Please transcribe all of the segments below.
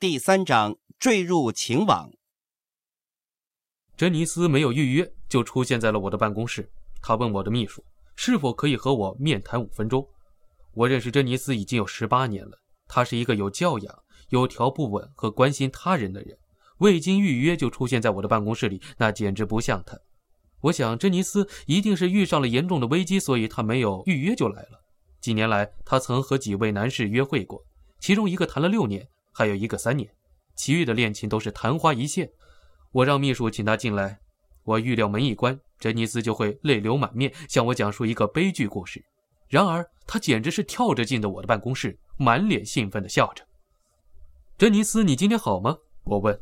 第三章坠入情网。珍妮斯没有预约就出现在了我的办公室。他问我的秘书是否可以和我面谈五分钟。我认识珍妮斯已经有十八年了，她是一个有教养、有条不紊和关心他人的人。未经预约就出现在我的办公室里，那简直不像她。我想，珍妮斯一定是遇上了严重的危机，所以她没有预约就来了。几年来，她曾和几位男士约会过，其中一个谈了六年，还有一个三年，其余的恋情都是昙花一现。我让秘书请他进来，我预料门一关，珍妮斯就会泪流满面向我讲述一个悲剧故事。然而，他简直是跳着进的我的办公室，满脸兴奋地笑着。珍妮斯，你今天好吗？我问。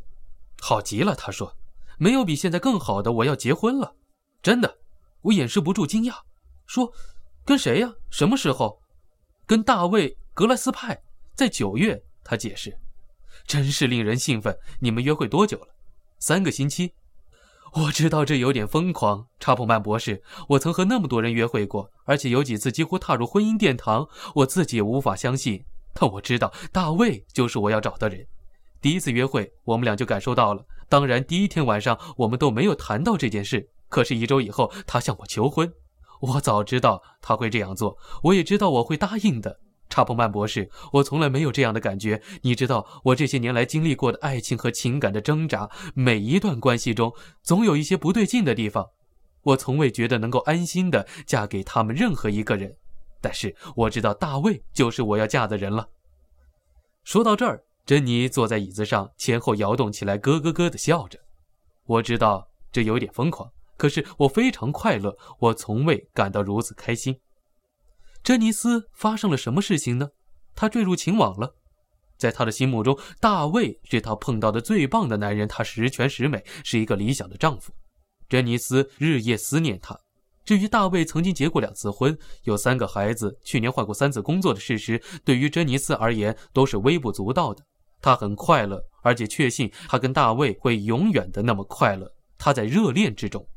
好极了，他说。没有比现在更好的，我要结婚了。真的，我掩饰不住惊讶，说：“跟谁呀？什么时候？”跟大卫·格莱斯派，在九月。他解释。真是令人兴奋。你们约会多久了？三个星期，我知道这有点疯狂，查普曼博士。我曾和那么多人约会过，而且有几次几乎踏入婚姻殿堂，我自己也无法相信。但我知道大卫就是我要找的人。第一次约会，我们俩就感受到了。当然，第一天晚上我们都没有谈到这件事。可是，一周以后，他向我求婚。我早知道他会这样做，我也知道我会答应的。查普曼博士，我从来没有这样的感觉。你知道，我这些年来经历过的爱情和情感的挣扎，每一段关系中总有一些不对劲的地方。我从未觉得能够安心的嫁给他们任何一个人，但是我知道大卫就是我要嫁的人了。说到这儿，珍妮坐在椅子上，前后摇动起来，咯咯咯的笑着。我知道这有点疯狂，可是我非常快乐。我从未感到如此开心。珍妮斯发生了什么事情呢？她坠入情网了。在他的心目中，大卫是他碰到的最棒的男人，他十全十美，是一个理想的丈夫。珍妮斯日夜思念他。至于大卫曾经结过两次婚，有三个孩子，去年换过三次工作的事实，对于珍妮斯而言都是微不足道的。她很快乐，而且确信她跟大卫会永远的那么快乐。她在热恋之中。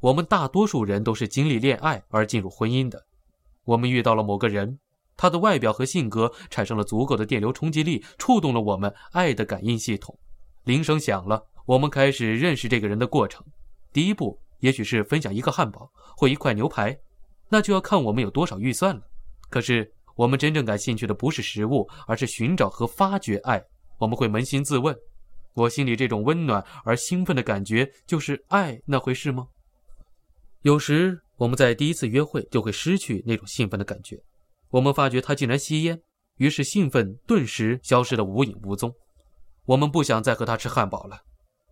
我们大多数人都是经历恋爱而进入婚姻的。我们遇到了某个人，他的外表和性格产生了足够的电流冲击力，触动了我们爱的感应系统。铃声响了，我们开始认识这个人的过程。第一步也许是分享一个汉堡或一块牛排，那就要看我们有多少预算了。可是我们真正感兴趣的不是食物，而是寻找和发掘爱。我们会扪心自问：我心里这种温暖而兴奋的感觉，就是爱那回事吗？有时。我们在第一次约会就会失去那种兴奋的感觉，我们发觉他竟然吸烟，于是兴奋顿时消失得无影无踪。我们不想再和他吃汉堡了。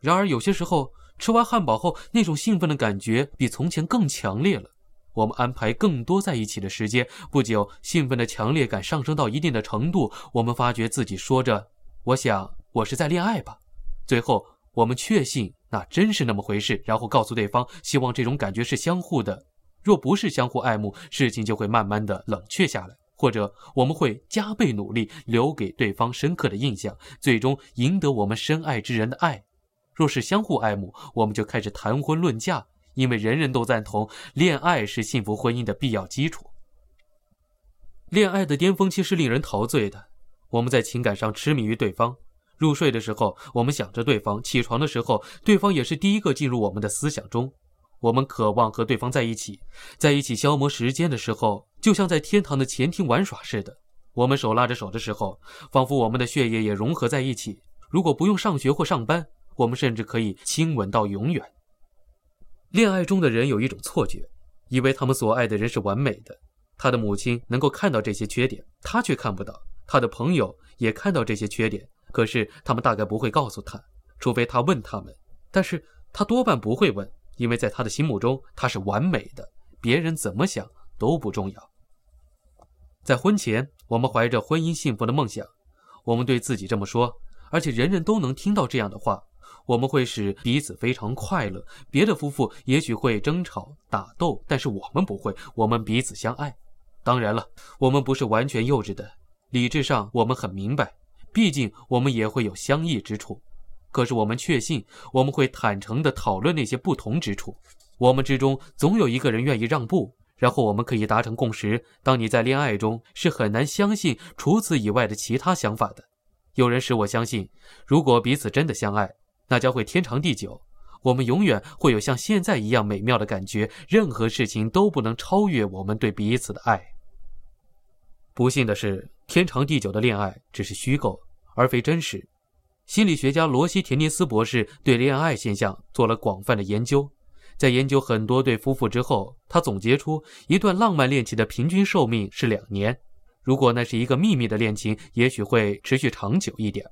然而有些时候，吃完汉堡后那种兴奋的感觉比从前更强烈了。我们安排更多在一起的时间，不久，兴奋的强烈感上升到一定的程度，我们发觉自己说着：“我想我是在恋爱吧。”最后，我们确信那真是那么回事，然后告诉对方，希望这种感觉是相互的。若不是相互爱慕，事情就会慢慢的冷却下来，或者我们会加倍努力，留给对方深刻的印象，最终赢得我们深爱之人的爱。若是相互爱慕，我们就开始谈婚论嫁，因为人人都赞同恋爱是幸福婚姻的必要基础。恋爱的巅峰期是令人陶醉的，我们在情感上痴迷于对方。入睡的时候，我们想着对方；起床的时候，对方也是第一个进入我们的思想中。我们渴望和对方在一起，在一起消磨时间的时候，就像在天堂的前厅玩耍似的。我们手拉着手的时候，仿佛我们的血液也融合在一起。如果不用上学或上班，我们甚至可以亲吻到永远。恋爱中的人有一种错觉，以为他们所爱的人是完美的。他的母亲能够看到这些缺点，他却看不到；他的朋友也看到这些缺点，可是他们大概不会告诉他，除非他问他们。但是他多半不会问。因为在他的心目中，他是完美的，别人怎么想都不重要。在婚前，我们怀着婚姻幸福的梦想，我们对自己这么说，而且人人都能听到这样的话。我们会使彼此非常快乐。别的夫妇也许会争吵打斗，但是我们不会，我们彼此相爱。当然了，我们不是完全幼稚的，理智上我们很明白，毕竟我们也会有相异之处。可是我们确信，我们会坦诚地讨论那些不同之处。我们之中总有一个人愿意让步，然后我们可以达成共识。当你在恋爱中，是很难相信除此以外的其他想法的。有人使我相信，如果彼此真的相爱，那将会天长地久。我们永远会有像现在一样美妙的感觉，任何事情都不能超越我们对彼此的爱。不幸的是，天长地久的恋爱只是虚构，而非真实。心理学家罗西·田尼斯博士对恋爱现象做了广泛的研究，在研究很多对夫妇之后，他总结出一段浪漫恋情的平均寿命是两年。如果那是一个秘密的恋情，也许会持续长久一点。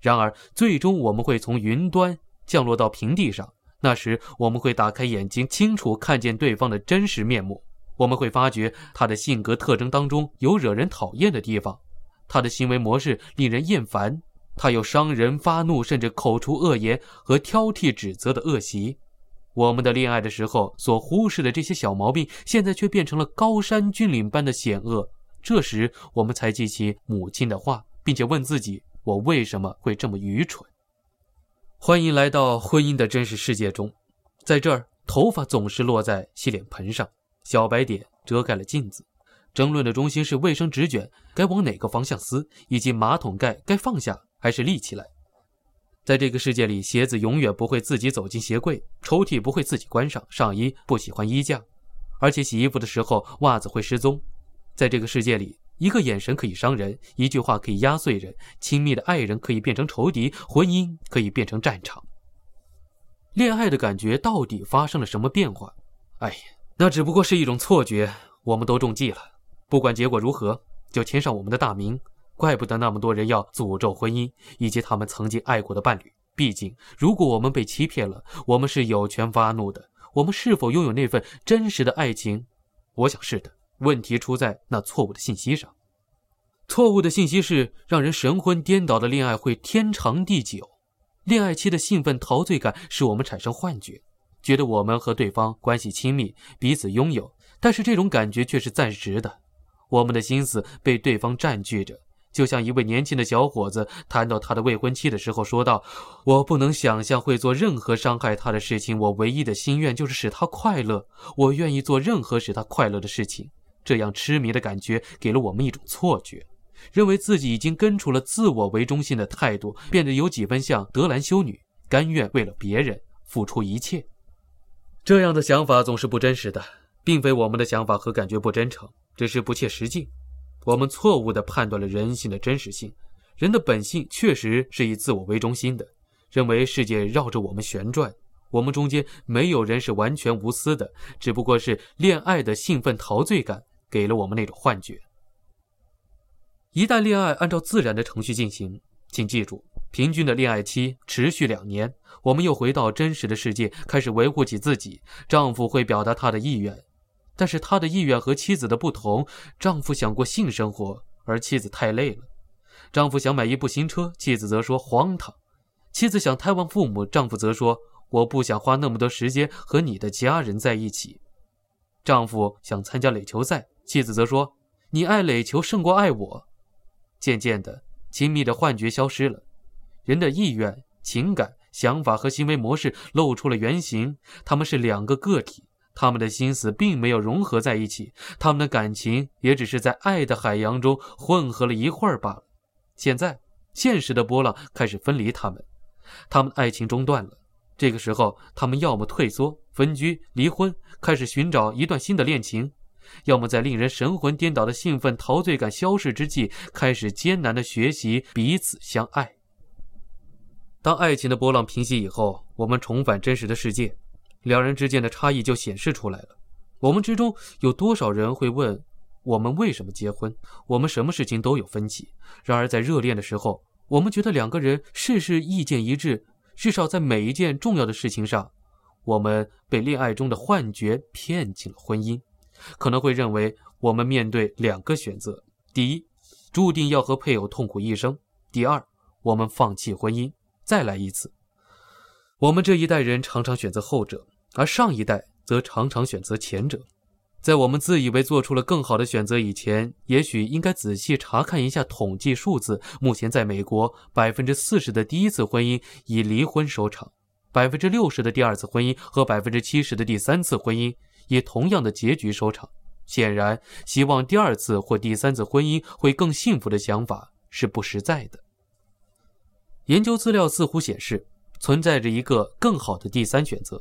然而，最终我们会从云端。降落到平地上，那时我们会打开眼睛，清楚看见对方的真实面目。我们会发觉他的性格特征当中有惹人讨厌的地方，他的行为模式令人厌烦，他有伤人、发怒，甚至口出恶言和挑剔、指责的恶习。我们的恋爱的时候所忽视的这些小毛病，现在却变成了高山峻岭般的险恶。这时，我们才记起母亲的话，并且问自己：我为什么会这么愚蠢？欢迎来到婚姻的真实世界中，在这儿，头发总是落在洗脸盆上，小白点遮盖了镜子。争论的中心是卫生纸卷该往哪个方向撕，以及马桶盖该放下还是立起来。在这个世界里，鞋子永远不会自己走进鞋柜，抽屉不会自己关上，上衣不喜欢衣架，而且洗衣服的时候袜子会失踪。在这个世界里。一个眼神可以伤人，一句话可以压碎人，亲密的爱人可以变成仇敌，婚姻可以变成战场。恋爱的感觉到底发生了什么变化？哎呀，那只不过是一种错觉。我们都中计了，不管结果如何，就签上我们的大名。怪不得那么多人要诅咒婚姻以及他们曾经爱过的伴侣。毕竟，如果我们被欺骗了，我们是有权发怒的。我们是否拥有那份真实的爱情？我想是的。问题出在那错误的信息上。错误的信息是让人神魂颠倒的恋爱会天长地久。恋爱期的兴奋陶醉感使我们产生幻觉，觉得我们和对方关系亲密，彼此拥有。但是这种感觉却是暂时的。我们的心思被对方占据着，就像一位年轻的小伙子谈到他的未婚妻的时候说道：“我不能想象会做任何伤害他的事情。我唯一的心愿就是使他快乐。我愿意做任何使他快乐的事情。”这样痴迷的感觉给了我们一种错觉，认为自己已经根除了自我为中心的态度，变得有几分像德兰修女，甘愿为了别人付出一切。这样的想法总是不真实的，并非我们的想法和感觉不真诚，只是不切实际。我们错误地判断了人性的真实性。人的本性确实是以自我为中心的，认为世界绕着我们旋转。我们中间没有人是完全无私的，只不过是恋爱的兴奋陶醉感。给了我们那种幻觉。一旦恋爱按照自然的程序进行，请记住，平均的恋爱期持续两年。我们又回到真实的世界，开始维护起自己。丈夫会表达他的意愿，但是他的意愿和妻子的不同。丈夫想过性生活，而妻子太累了。丈夫想买一部新车，妻子则说荒唐。妻子想探望父母，丈夫则说我不想花那么多时间和你的家人在一起。丈夫想参加垒球赛。妻子则说：“你爱垒球胜过爱我。”渐渐的，亲密的幻觉消失了，人的意愿、情感、想法和行为模式露出了原形。他们是两个个体，他们的心思并没有融合在一起，他们的感情也只是在爱的海洋中混合了一会儿罢了。现在，现实的波浪开始分离他们，他们爱情中断了。这个时候，他们要么退缩、分居、离婚，开始寻找一段新的恋情。要么在令人神魂颠倒的兴奋陶醉感消逝之际，开始艰难的学习彼此相爱。当爱情的波浪平息以后，我们重返真实的世界，两人之间的差异就显示出来了。我们之中有多少人会问：我们为什么结婚？我们什么事情都有分歧。然而在热恋的时候，我们觉得两个人事事意见一致，至少在每一件重要的事情上，我们被恋爱中的幻觉骗进了婚姻。可能会认为我们面对两个选择：第一，注定要和配偶痛苦一生；第二，我们放弃婚姻，再来一次。我们这一代人常常选择后者，而上一代则常常选择前者。在我们自以为做出了更好的选择以前，也许应该仔细查看一下统计数字。目前，在美国，百分之四十的第一次婚姻以离婚收场，百分之六十的第二次婚姻和百分之七十的第三次婚姻。以同样的结局收场，显然，希望第二次或第三次婚姻会更幸福的想法是不实在的。研究资料似乎显示，存在着一个更好的第三选择。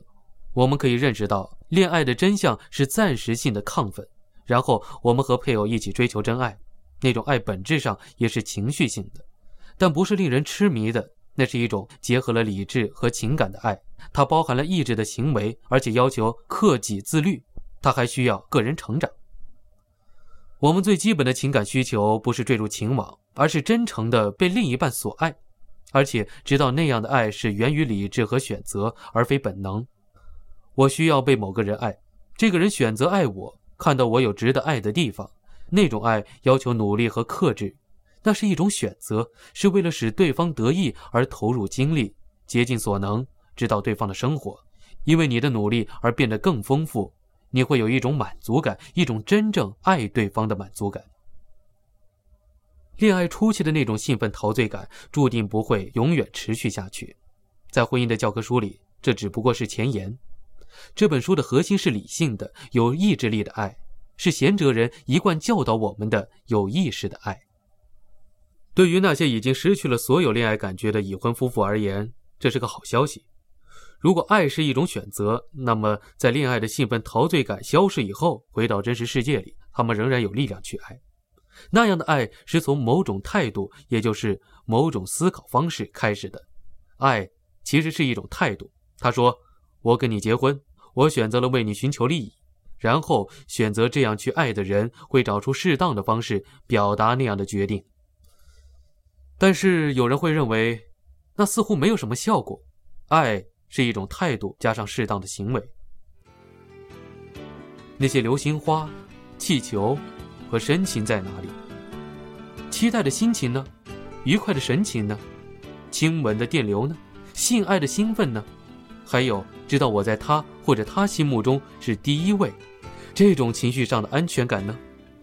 我们可以认识到，恋爱的真相是暂时性的亢奋，然后我们和配偶一起追求真爱。那种爱本质上也是情绪性的，但不是令人痴迷的。那是一种结合了理智和情感的爱，它包含了意志的行为，而且要求克己自律。它还需要个人成长。我们最基本的情感需求不是坠入情网，而是真诚的被另一半所爱，而且知道那样的爱是源于理智和选择，而非本能。我需要被某个人爱，这个人选择爱我，看到我有值得爱的地方，那种爱要求努力和克制。那是一种选择，是为了使对方得意而投入精力，竭尽所能，知道对方的生活，因为你的努力而变得更丰富，你会有一种满足感，一种真正爱对方的满足感。恋爱初期的那种兴奋陶醉感，注定不会永远持续下去。在婚姻的教科书里，这只不过是前言。这本书的核心是理性的、有意志力的爱，是贤哲人一贯教导我们的有意识的爱。对于那些已经失去了所有恋爱感觉的已婚夫妇而言，这是个好消息。如果爱是一种选择，那么在恋爱的兴奋陶醉感消失以后，回到真实世界里，他们仍然有力量去爱。那样的爱是从某种态度，也就是某种思考方式开始的。爱其实是一种态度。他说：“我跟你结婚，我选择了为你寻求利益，然后选择这样去爱的人，会找出适当的方式表达那样的决定。”但是有人会认为，那似乎没有什么效果。爱是一种态度加上适当的行为。那些流星花、气球和深情在哪里？期待的心情呢？愉快的神情呢？亲吻的电流呢？性爱的兴奋呢？还有知道我在他或者他心目中是第一位，这种情绪上的安全感呢？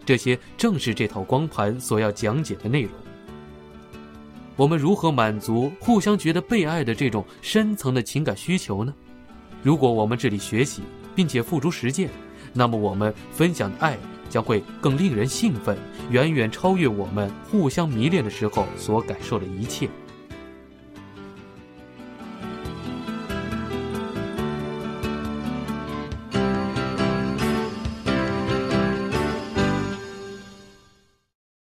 这些正是这套光盘所要讲解的内容。我们如何满足互相觉得被爱的这种深层的情感需求呢？如果我们这里学习，并且付诸实践，那么我们分享爱将会更令人兴奋，远远超越我们互相迷恋的时候所感受的一切。